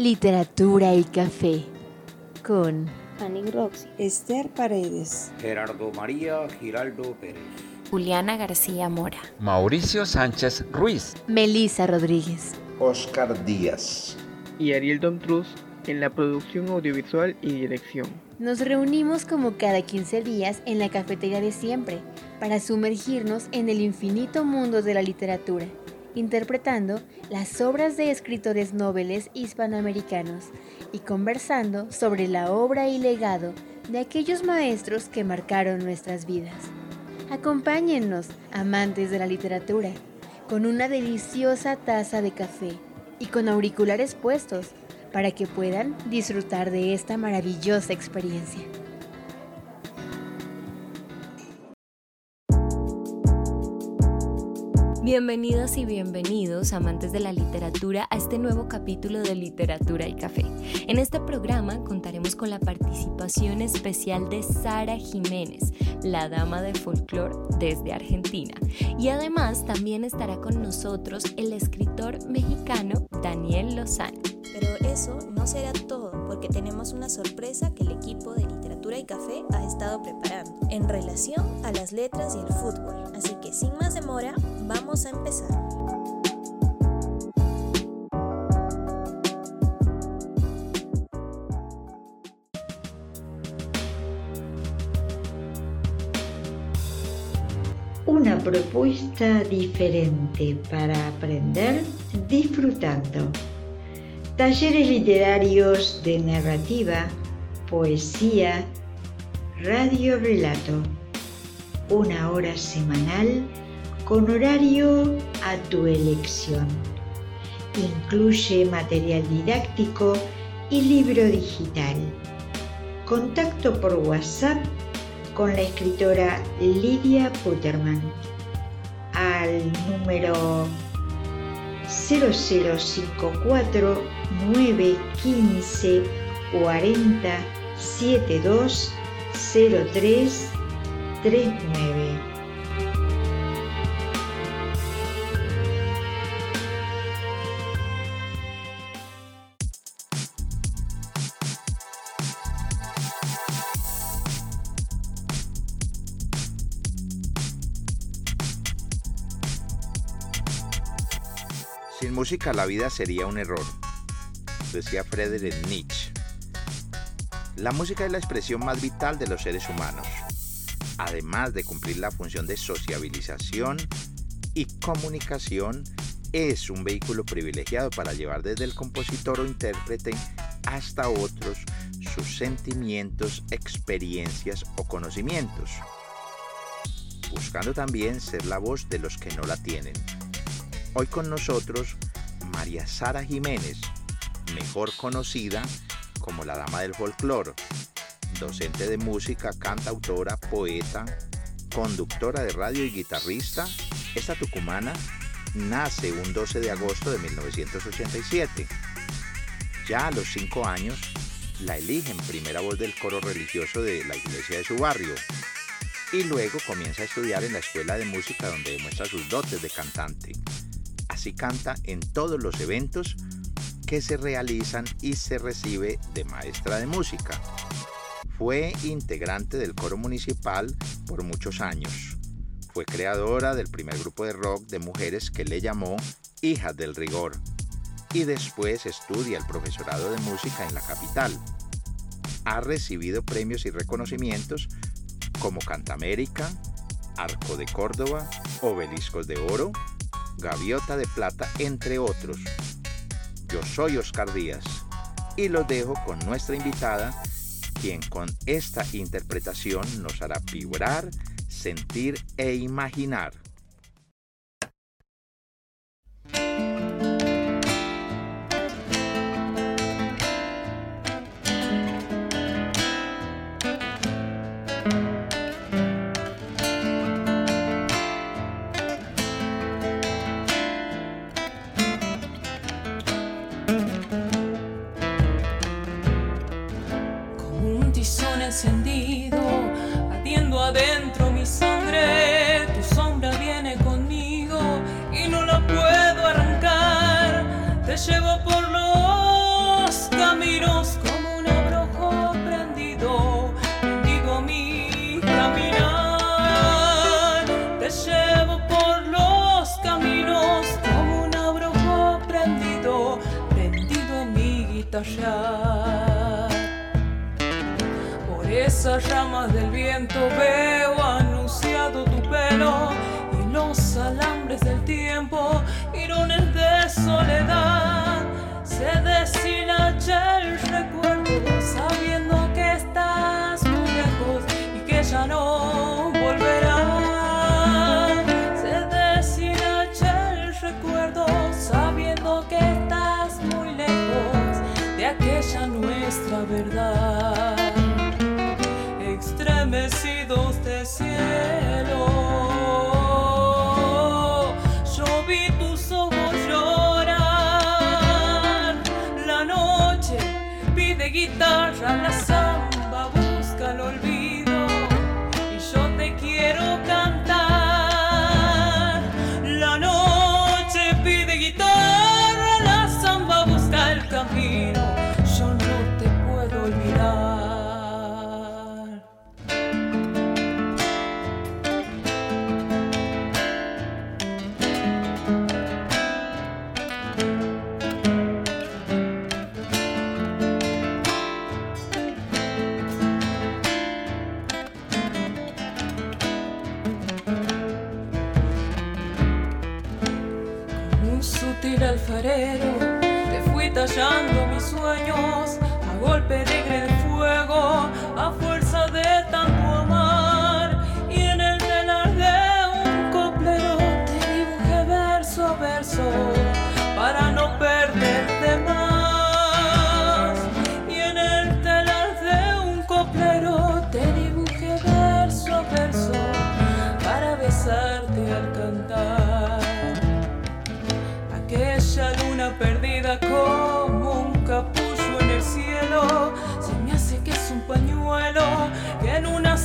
Literatura y Café con Fanny Roxy, Esther Paredes, Gerardo María Giraldo Pérez, Juliana García Mora, Mauricio Sánchez Ruiz, Melisa Rodríguez, Oscar Díaz. Y Ariel Domtruz en la producción audiovisual y dirección. Nos reunimos como cada 15 días en la cafetería de siempre para sumergirnos en el infinito mundo de la literatura interpretando las obras de escritores nobles hispanoamericanos y conversando sobre la obra y legado de aquellos maestros que marcaron nuestras vidas. Acompáñennos, amantes de la literatura, con una deliciosa taza de café y con auriculares puestos para que puedan disfrutar de esta maravillosa experiencia. Bienvenidas y bienvenidos, amantes de la literatura, a este nuevo capítulo de Literatura y Café. En este programa contaremos con la participación especial de Sara Jiménez, la dama de folclore desde Argentina. Y además también estará con nosotros el escritor mexicano Daniel Lozano. Pero eso no será todo, porque tenemos una sorpresa que el equipo de Literatura y Café ha estado preparando en relación a las letras y el fútbol. Así que sin más demora, vamos a empezar. Una propuesta diferente para aprender disfrutando. Talleres literarios de narrativa, poesía, radio relato. Una hora semanal con horario a tu elección. Incluye material didáctico y libro digital. Contacto por WhatsApp con la escritora Lidia Putterman al número 0054 915 40 72 03 39. Sin música la vida sería un error, decía Friedrich Nietzsche. La música es la expresión más vital de los seres humanos, además de cumplir la función de sociabilización y comunicación, es un vehículo privilegiado para llevar desde el compositor o intérprete hasta otros sus sentimientos, experiencias o conocimientos, buscando también ser la voz de los que no la tienen. Hoy con nosotros María Sara Jiménez, mejor conocida la Dama del Folclor, docente de música, cantautora, poeta, conductora de radio y guitarrista. Esta tucumana nace un 12 de agosto de 1987. Ya a los 5 años la eligen primera voz del coro religioso de la iglesia de su barrio y luego comienza a estudiar en la escuela de música donde demuestra sus dotes de cantante. Así canta en todos los eventos que se realizan y se recibe de maestra de música. Fue integrante del coro municipal por muchos años. Fue creadora del primer grupo de rock de mujeres que le llamó Hijas del Rigor y después estudia el profesorado de música en la capital. Ha recibido premios y reconocimientos como Cantamérica, Arco de Córdoba, Obeliscos de Oro, Gaviota de Plata, entre otros. Yo soy Oscar Díaz y los dejo con nuestra invitada, quien con esta interpretación nos hará vibrar, sentir e imaginar. Por esas ramas del viento veo anunciado tu pelo y los alambres del tiempo, mirones de soledad. Se deshilacha el recuerdo sabiendo que estás muy lejos y que ya no volverás. Aquella nuestra verdad. Extremecidos de cielo, te fui tallando mis sueños a golpe de fuego, a fuerza de tanto amar.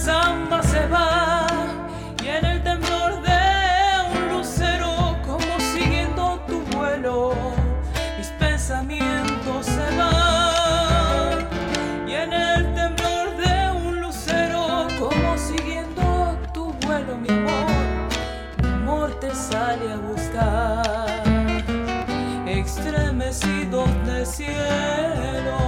Zamba se va y en el temblor de un lucero como siguiendo tu vuelo. Mis pensamientos se van y en el temblor de un lucero como siguiendo tu vuelo, mi amor. Mi amor te sale a buscar estremecidos de cielo.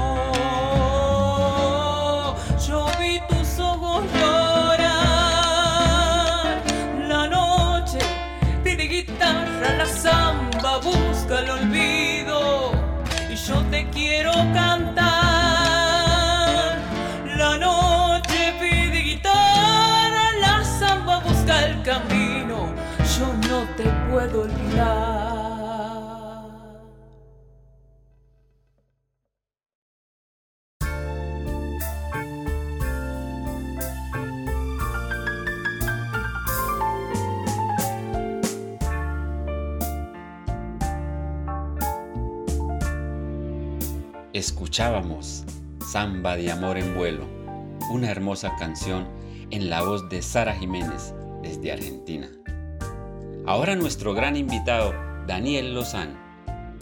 Escuchábamos Samba de Amor en Vuelo, una hermosa canción en la voz de Sara Jiménez desde Argentina. Ahora nuestro gran invitado, Daniel Lozán,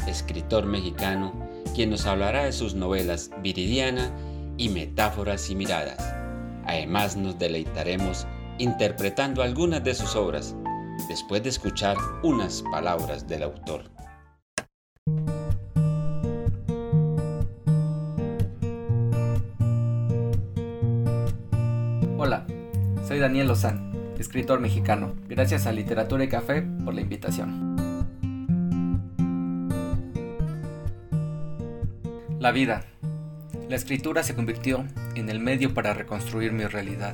escritor mexicano, quien nos hablará de sus novelas Viridiana y Metáforas y Miradas. Además nos deleitaremos interpretando algunas de sus obras, después de escuchar unas palabras del autor. Soy Daniel Lozán, escritor mexicano. Gracias a Literatura y Café por la invitación. La vida. La escritura se convirtió en el medio para reconstruir mi realidad,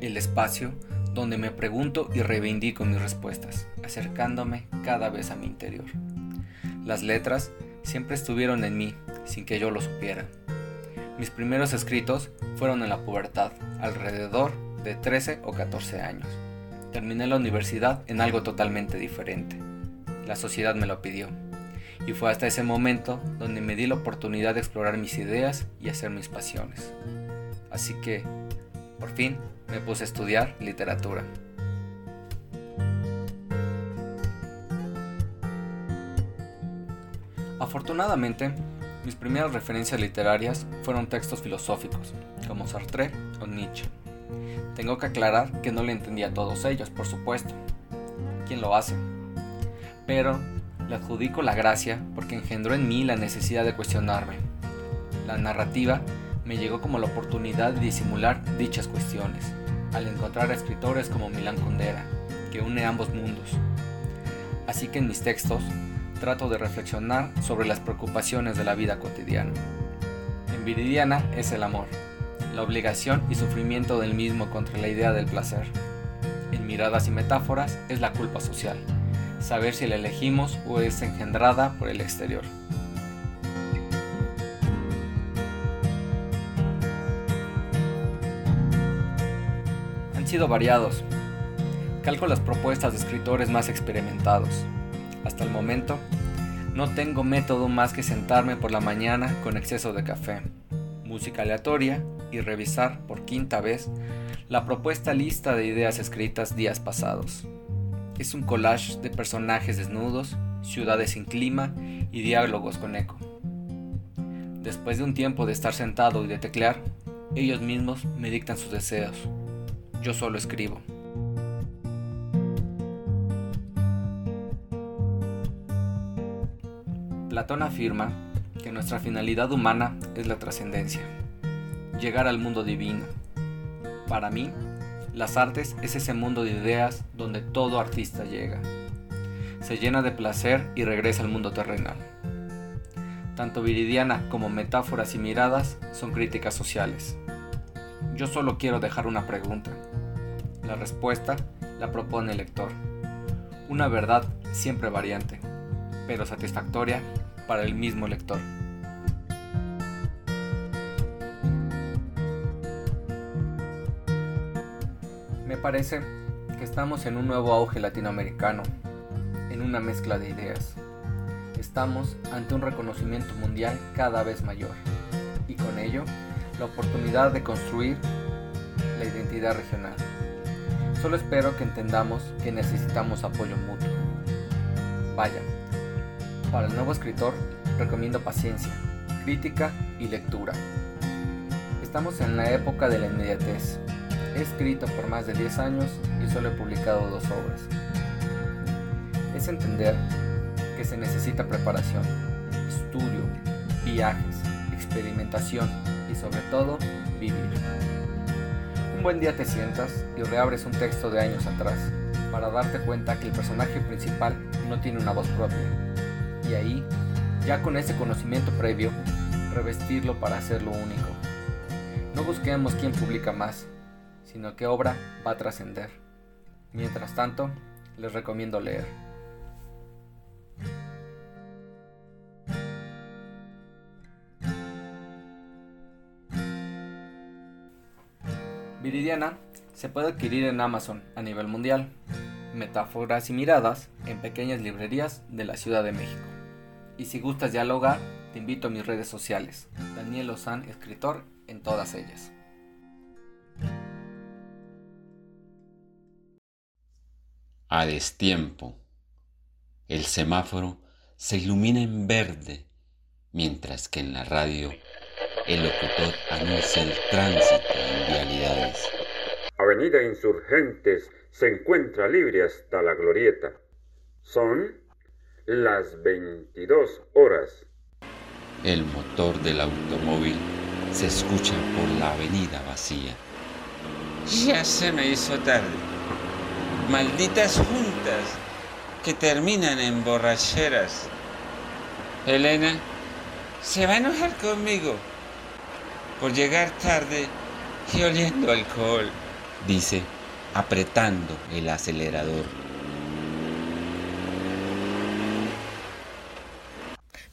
el espacio donde me pregunto y reivindico mis respuestas, acercándome cada vez a mi interior. Las letras siempre estuvieron en mí sin que yo lo supiera. Mis primeros escritos fueron en la pubertad, alrededor de 13 o 14 años. Terminé la universidad en algo totalmente diferente. La sociedad me lo pidió. Y fue hasta ese momento donde me di la oportunidad de explorar mis ideas y hacer mis pasiones. Así que, por fin, me puse a estudiar literatura. Afortunadamente, mis primeras referencias literarias fueron textos filosóficos, como Sartre o Nietzsche. Tengo que aclarar que no le entendía a todos ellos, por supuesto. ¿Quién lo hace? Pero le adjudico la gracia porque engendró en mí la necesidad de cuestionarme, La narrativa me llegó como la oportunidad de disimular dichas cuestiones, al encontrar a escritores como Milán Kundera, que une ambos mundos. Así que en mis textos trato de reflexionar sobre las preocupaciones de la vida cotidiana. En Viridiana es el amor, la obligación y sufrimiento del mismo contra la idea del placer. En Miradas y Metáforas es la culpa social, saber si la elegimos o es engendrada por el exterior. Han sido variados. Calco las propuestas de escritores más experimentados. Hasta el momento, no tengo método más que sentarme por la mañana con exceso de café, música aleatoria y revisar por quinta vez la propuesta lista de ideas escritas días pasados. Es un collage de personajes desnudos, ciudades sin clima y diálogos con eco. Después de un tiempo de estar sentado y de teclear, ellos mismos me dictan sus deseos. Yo solo escribo. Platón afirma que nuestra finalidad humana es la trascendencia, llegar al mundo divino. Para mí, las artes es ese mundo de ideas donde todo artista llega. Se llena de placer y regresa al mundo terrenal. Tanto Viridiana como metáforas y miradas son críticas sociales. Yo solo quiero dejar una pregunta. La respuesta la propone el lector. Una verdad siempre variante, pero satisfactoria para el mismo lector. Me parece que estamos en un nuevo auge latinoamericano, en una mezcla de ideas. Estamos ante un reconocimiento mundial cada vez mayor y con ello la oportunidad de construir la identidad regional. Solo espero que entendamos que necesitamos apoyo mutuo. Vaya, para el nuevo escritor recomiendo paciencia, crítica y lectura. Estamos en la época de la inmediatez. He escrito por más de 10 años y solo he publicado dos obras. Es entender que se necesita preparación, estudio, viajes, experimentación y sobre todo vivir. Un buen día te sientas y reabres un texto de años atrás para darte cuenta que el personaje principal no tiene una voz propia. Y ahí, ya con ese conocimiento previo, revestirlo para hacerlo único. No busquemos quién publica más, sino qué obra va a trascender. Mientras tanto, les recomiendo leer. Viridiana se puede adquirir en Amazon a nivel mundial. Metáforas y miradas en pequeñas librerías de la Ciudad de México. Y si gustas dialogar, te invito a mis redes sociales. Daniel Lozán, escritor, en todas ellas. A destiempo. El semáforo se ilumina en verde, mientras que en la radio el locutor anuncia el tránsito en vialidades. Avenida Insurgentes se encuentra libre hasta la glorieta. Son las 22 horas. El motor del automóvil se escucha por la avenida vacía. Ya se me hizo tarde. Malditas juntas que terminan en borracheras. Elena se va a enojar conmigo por llegar tarde y oliendo alcohol, dice apretando el acelerador.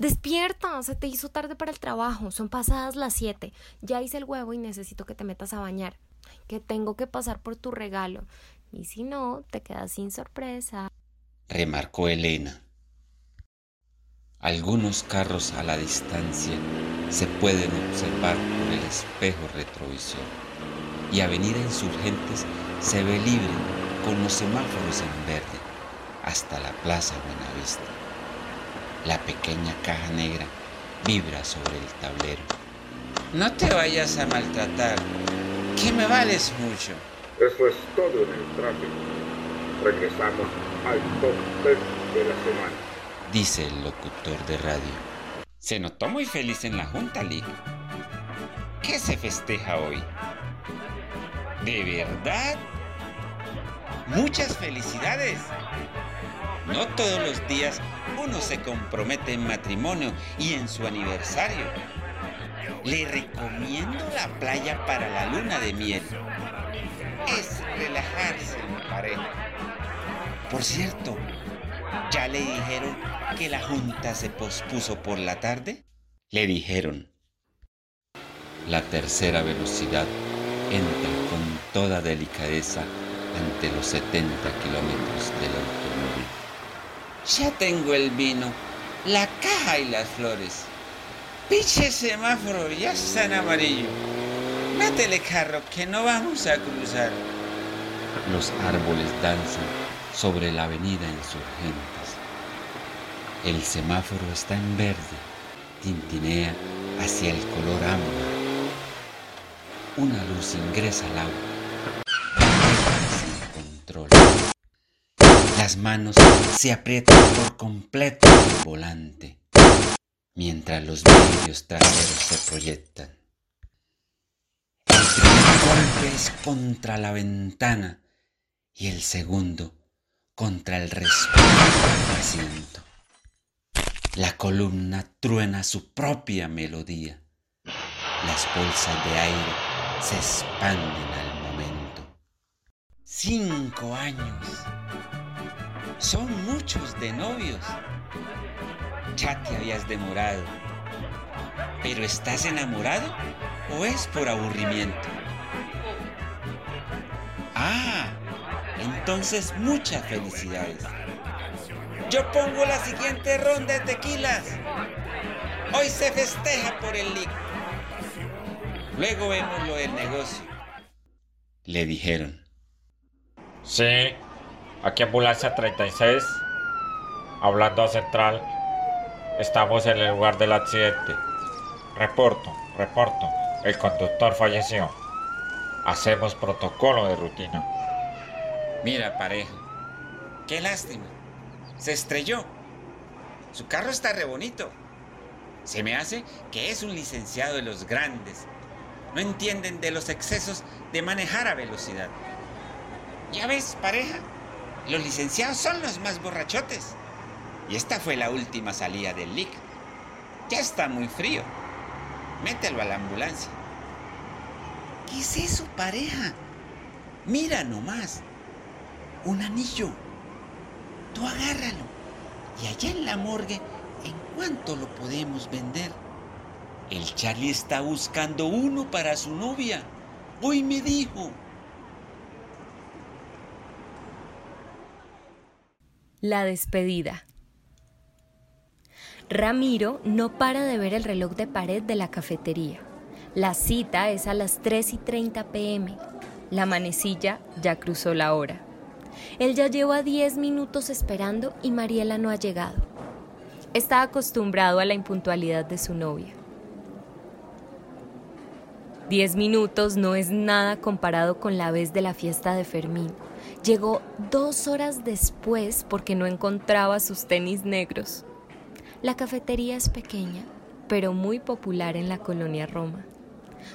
Despierta, se te hizo tarde para el trabajo, son pasadas las 7. Ya hice el huevo y necesito que te metas a bañar. Que tengo que pasar por tu regalo. Y si no, te quedas sin sorpresa. Remarcó Elena. Algunos carros a la distancia se pueden observar por el espejo retrovisor y Avenida Insurgentes se ve libre con los semáforos en verde hasta la Plaza Buenavista. La pequeña caja negra vibra sobre el tablero. No te vayas a maltratar, que me vales mucho. Eso es todo en el tráfico. Regresamos al top 10 de la semana. Dice el locutor de radio. Se notó muy feliz en la junta, Lee. ¿Qué se festeja hoy? ¿De verdad? Muchas felicidades. No todos los días uno se compromete en matrimonio y en su aniversario. Le recomiendo la playa para la luna de miel. Es relajarse en pareja. Por cierto, ¿ya le dijeron que la junta se pospuso por la tarde? Le dijeron. La tercera velocidad entra con toda delicadeza ante los 70 kilómetros del automóvil. Ya tengo el vino, la caja y las flores. Piche semáforo, ya está en amarillo. Métele carro, que no vamos a cruzar. Los árboles danzan sobre la avenida insurgentes. El semáforo está en verde, tintinea hacia el color ámbar. Una luz ingresa al agua. Las manos se aprietan por completo el volante, mientras los vidrios traseros se proyectan. El primer golpe es contra la ventana y el segundo contra el respaldo del asiento. La columna truena su propia melodía. Las bolsas de aire se expanden al momento. Cinco años. Son muchos de novios. Ya te habías demorado. ¿Pero estás enamorado o es por aburrimiento? Ah, entonces muchas felicidades. Yo pongo la siguiente ronda de tequilas. Hoy se festeja por el lic. Luego vemos lo del negocio. Le dijeron. Sí, aquí ambulancia 36. Hablando a central. Estamos en el lugar del accidente. Reporto, reporto. El conductor falleció. Hacemos protocolo de rutina. Mira, pareja. Qué lástima. Se estrelló. Su carro está re bonito. Se me hace que es un licenciado de los grandes. No entienden de los excesos de manejar a velocidad. Ya ves, pareja. Los licenciados son los más borrachotes. Y esta fue la última salida del LIC. Ya está muy frío. Mételo a la ambulancia. ¿Qué es eso, pareja? Mira nomás. Un anillo. Tú agárralo. Y allá en la morgue, ¿en cuánto lo podemos vender? El Charlie está buscando uno para su novia. Hoy me dijo. La despedida. Ramiro no para de ver el reloj de pared de la cafetería. La cita es a las 3 y 30 pm. La manecilla ya cruzó la hora. Él ya lleva 10 minutos esperando y Mariela no ha llegado. Está acostumbrado a la impuntualidad de su novia. 10 minutos no es nada comparado con la vez de la fiesta de Fermín. Llegó dos horas después porque no encontraba sus tenis negros. La cafetería es pequeña, pero muy popular en la colonia Roma.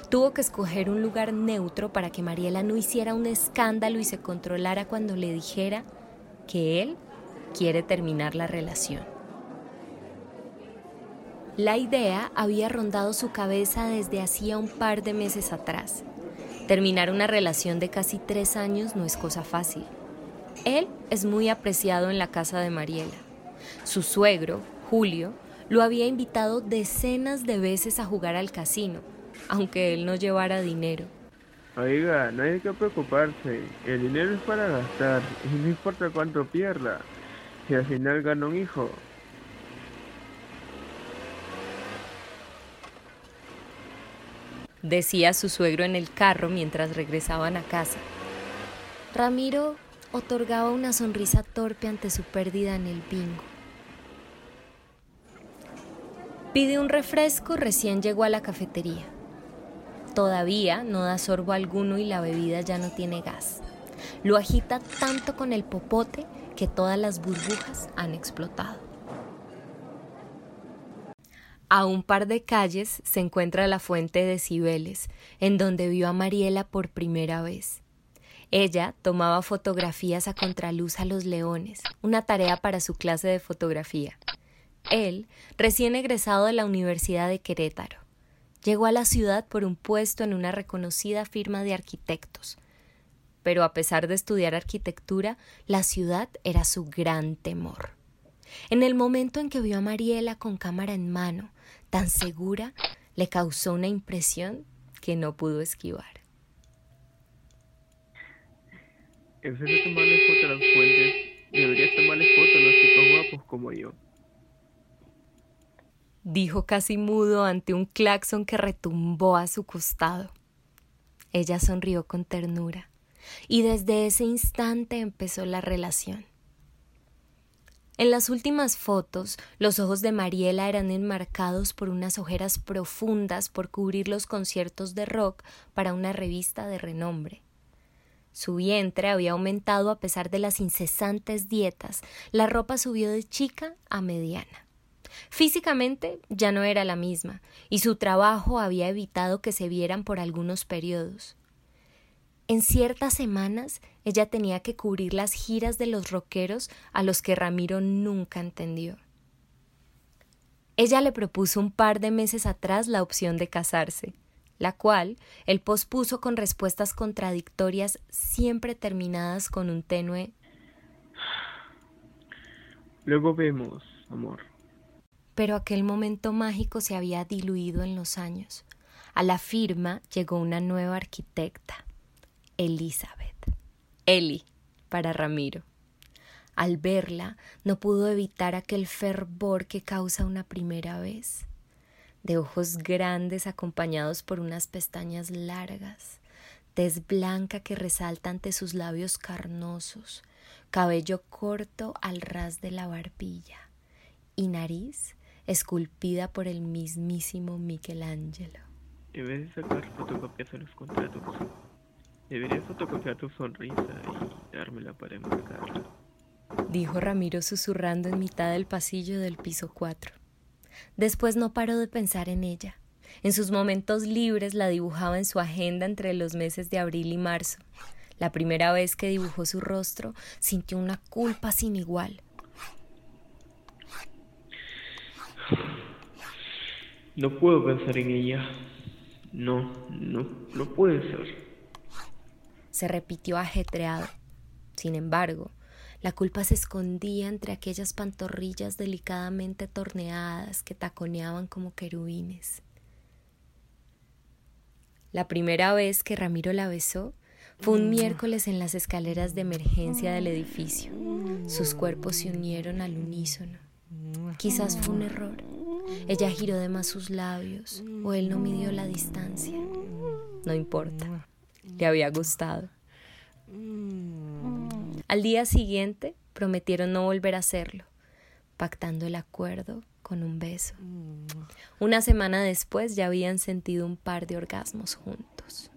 Tuvo que escoger un lugar neutro para que Mariela no hiciera un escándalo y se controlara cuando le dijera que él quiere terminar la relación. La idea había rondado su cabeza desde hacía un par de meses atrás. Terminar una relación de casi tres años no es cosa fácil. Él es muy apreciado en la casa de Mariela. Su suegro, Julio, lo había invitado decenas de veces a jugar al casino, aunque él no llevara dinero. Oiga, no hay que preocuparse. El dinero es para gastar y no importa cuánto pierda. Si al final gana un hijo. Decía su suegro en el carro mientras regresaban a casa. Ramiro otorgaba una sonrisa torpe ante su pérdida en el bingo. Pide un refresco, recién llegó a la cafetería. Todavía no da sorbo alguno y la bebida ya no tiene gas. Lo agita tanto con el popote que todas las burbujas han explotado. A un par de calles se encuentra la fuente de Cibeles, en donde vio a Mariela por primera vez. Ella tomaba fotografías a contraluz a los leones, una tarea para su clase de fotografía. Él, recién egresado de la Universidad de Querétaro, llegó a la ciudad por un puesto en una reconocida firma de arquitectos. Pero a pesar de estudiar arquitectura, la ciudad era su gran temor. En el momento en que vio a Mariela con cámara en mano, tan segura, le causó una impresión que no pudo esquivar. En vez de tomarle fotos a las fuentes, deberías tomarle fotos a los chicos guapos como yo. Dijo casi mudo ante un claxon que retumbó a su costado. Ella sonrió con ternura, y desde ese instante empezó la relación. En las últimas fotos, los ojos de Mariela eran enmarcados por unas ojeras profundas por cubrir los conciertos de rock para una revista de renombre. Su vientre había aumentado a pesar de las incesantes dietas. La ropa subió de chica a mediana. Físicamente ya no era la misma, y su trabajo había evitado que se vieran por algunos periodos. En ciertas semanas ella tenía que cubrir las giras de los rockeros a los que Ramiro nunca entendió. Ella le propuso un par de meses atrás la opción de casarse la cual él pospuso con respuestas contradictorias siempre terminadas con un tenue Luego vemos, amor. Pero aquel momento mágico se había diluido en los años. A la firma llegó una nueva arquitecta, Elizabeth. Eli, para Ramiro. Al verla, no pudo evitar aquel fervor que causa una primera vez de ojos grandes acompañados por unas pestañas largas, tez blanca que resalta ante sus labios carnosos, cabello corto al ras de la barbilla y nariz esculpida por el mismísimo Michelangelo. En vez de sacar los contratos, deberías fotocopiar tu sonrisa y dármela para enmarcarla. Dijo Ramiro susurrando en mitad del pasillo del piso 4. Después no paró de pensar en ella. En sus momentos libres la dibujaba en su agenda entre los meses de abril y marzo. La primera vez que dibujó su rostro sintió una culpa sin igual. No puedo pensar en ella. No, no, no puede ser. Se repitió ajetreado. Sin embargo, la culpa se escondía entre aquellas pantorrillas delicadamente torneadas que taconeaban como querubines. La primera vez que Ramiro la besó fue un miércoles en las escaleras de emergencia del edificio. Sus cuerpos se unieron al unísono. Quizás fue un error. Ella giró de más sus labios o él no midió la distancia. No importa. Le había gustado. Al día siguiente prometieron no volver a hacerlo, pactando el acuerdo con un beso. Una semana después ya habían sentido un par de orgasmos juntos.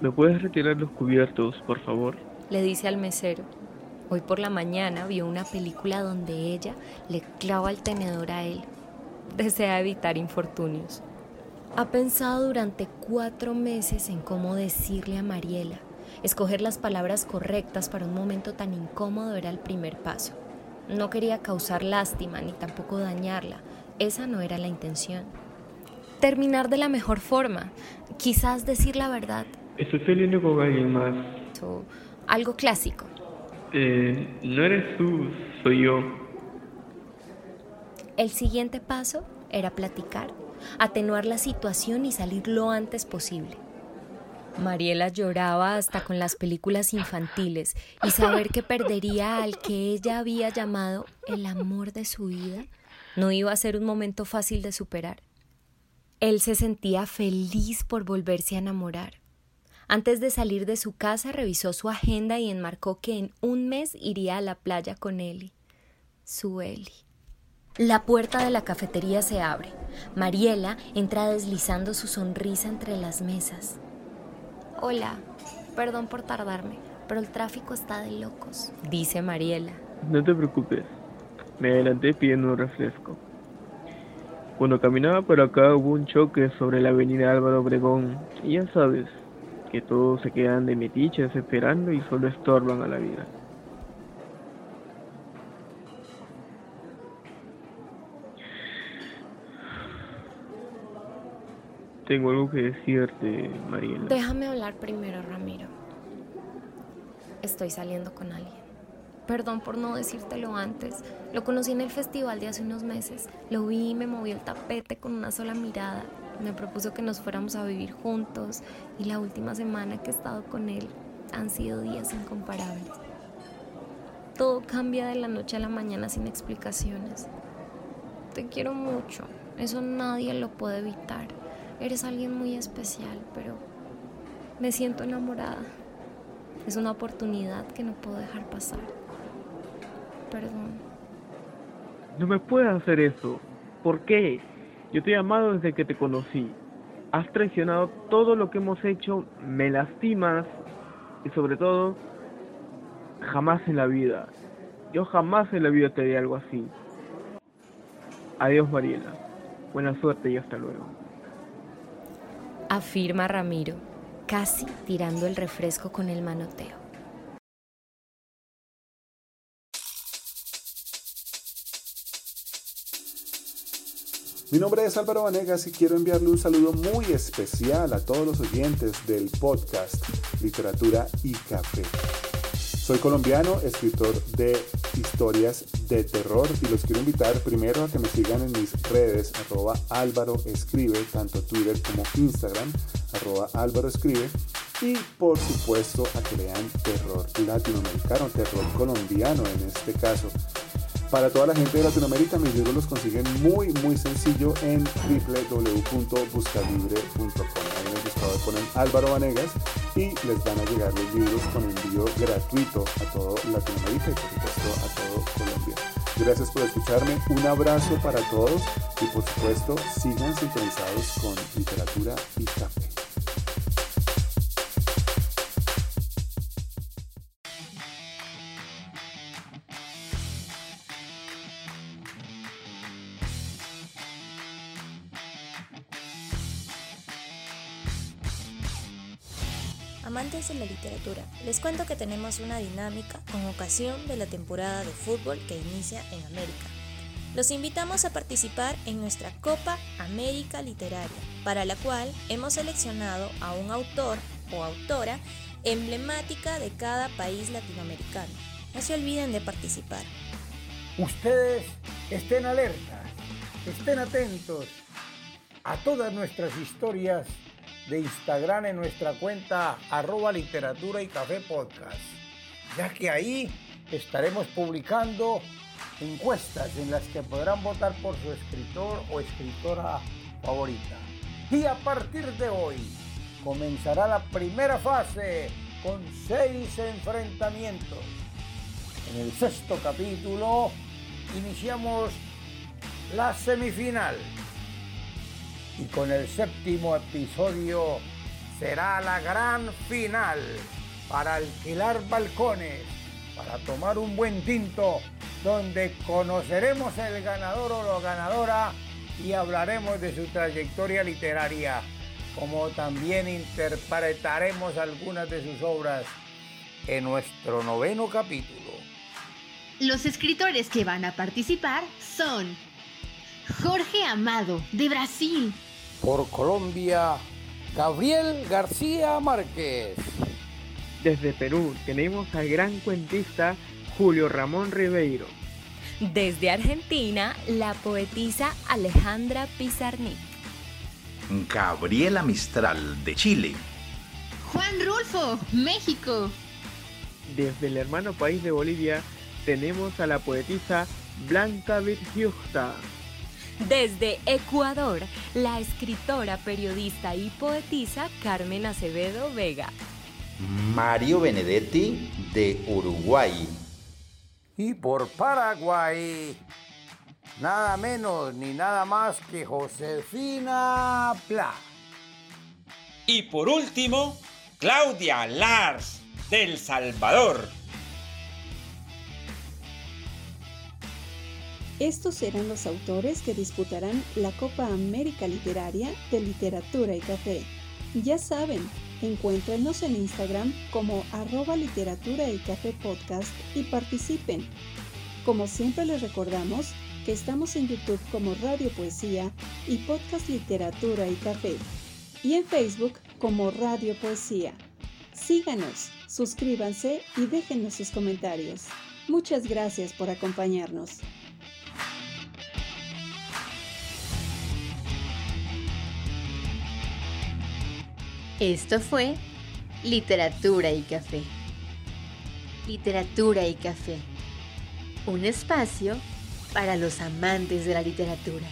¿Me puedes retirar los cubiertos, por favor? Le dice al mesero. Hoy por la mañana vio una película donde ella le clava el tenedor a él. Desea evitar infortunios. Ha pensado durante cuatro meses en cómo decirle a Mariela Escoger las palabras correctas para un momento tan incómodo era el primer paso. No quería causar lástima ni tampoco dañarla. Esa no era la intención. Terminar de la mejor forma. Quizás decir la verdad. Estoy saliendo con alguien más. algo clásico. Eh, no eres tú, soy yo. El siguiente paso era platicar, atenuar la situación y salir lo antes posible. Mariela lloraba hasta con las películas infantiles y saber que perdería al que ella había llamado el amor de su vida no iba a ser un momento fácil de superar. Él se sentía feliz por volverse a enamorar. Antes de salir de su casa revisó su agenda y enmarcó que en un mes iría a la playa con Eli, su Eli. La puerta de la cafetería se abre. Mariela entra deslizando su sonrisa entre las mesas. Hola, perdón por tardarme, pero el tráfico está de locos, dice Mariela. No te preocupes, Me adelanté pidiendo un refresco. Cuando caminaba por acá hubo un choque sobre la avenida Álvaro Obregón y ya sabes que todos se quedan de metiches esperando y solo estorban a la vida. Tengo algo que decirte, Mariela. Déjame hablar primero, Ramiro. Estoy saliendo con alguien. Perdón por no decírtelo antes. Lo conocí en el festival de hace unos meses. Lo vi y me movió el tapete con una sola mirada. Me propuso que nos fuéramos a vivir juntos y la última semana que he estado con él han sido días incomparables. Todo cambia de la noche a la mañana sin explicaciones. Te quiero mucho. Eso nadie lo puede evitar. Eres alguien muy especial, pero me siento enamorada. Es una oportunidad que no puedo dejar pasar. Perdón. No me puedes hacer eso. ¿Por qué? Yo te he amado desde que te conocí. Has traicionado todo lo que hemos hecho, me lastimas y sobre todo, jamás en la vida. Yo jamás en la vida te haré algo así. Adiós Mariela. Buena suerte y hasta luego afirma Ramiro, casi tirando el refresco con el manoteo. Mi nombre es Álvaro Vanegas y quiero enviarle un saludo muy especial a todos los oyentes del podcast Literatura y Café. Soy colombiano, escritor de historias de terror y los quiero invitar primero a que me sigan en mis redes arroba Álvaro Escribe, tanto Twitter como Instagram, arroba Álvaro Escribe y por supuesto a que lean terror latinoamericano, terror colombiano en este caso. Para toda la gente de Latinoamérica, mis libros los consiguen muy, muy sencillo en www.buscalibre.com. Buscador ponen Álvaro Vanegas y les van a llegar los libros con envío gratuito a todo Latinoamérica y por supuesto a todo Colombia. Gracias por escucharme, un abrazo para todos y por supuesto sigan sintonizados con literatura y café. De la literatura, les cuento que tenemos una dinámica con ocasión de la temporada de fútbol que inicia en América. Los invitamos a participar en nuestra Copa América Literaria, para la cual hemos seleccionado a un autor o autora emblemática de cada país latinoamericano. No se olviden de participar. Ustedes estén alertas, estén atentos a todas nuestras historias de Instagram en nuestra cuenta arroba literatura y café podcast, ya que ahí estaremos publicando encuestas en las que podrán votar por su escritor o escritora favorita. Y a partir de hoy comenzará la primera fase con seis enfrentamientos. En el sexto capítulo iniciamos la semifinal y con el séptimo episodio será la gran final para alquilar balcones, para tomar un buen tinto, donde conoceremos el ganador o la ganadora y hablaremos de su trayectoria literaria, como también interpretaremos algunas de sus obras en nuestro noveno capítulo. Los escritores que van a participar son Jorge Amado, de Brasil, por Colombia, Gabriel García Márquez. Desde Perú tenemos al gran cuentista Julio Ramón Ribeiro. Desde Argentina, la poetisa Alejandra Pizarnik. Gabriela Mistral, de Chile. Juan Rulfo, México. Desde el hermano país de Bolivia tenemos a la poetisa Blanca Virgiusta. Desde Ecuador, la escritora, periodista y poetisa Carmen Acevedo Vega. Mario Benedetti de Uruguay. Y por Paraguay, nada menos ni nada más que Josefina Pla. Y por último, Claudia Lars del Salvador. Estos serán los autores que disputarán la Copa América Literaria de Literatura y Café. Ya saben, encuéntrenos en Instagram como arroba literatura y café podcast y participen. Como siempre les recordamos que estamos en YouTube como Radio Poesía y Podcast Literatura y Café y en Facebook como Radio Poesía. Síganos, suscríbanse y déjenos sus comentarios. Muchas gracias por acompañarnos. Esto fue Literatura y Café. Literatura y Café. Un espacio para los amantes de la literatura.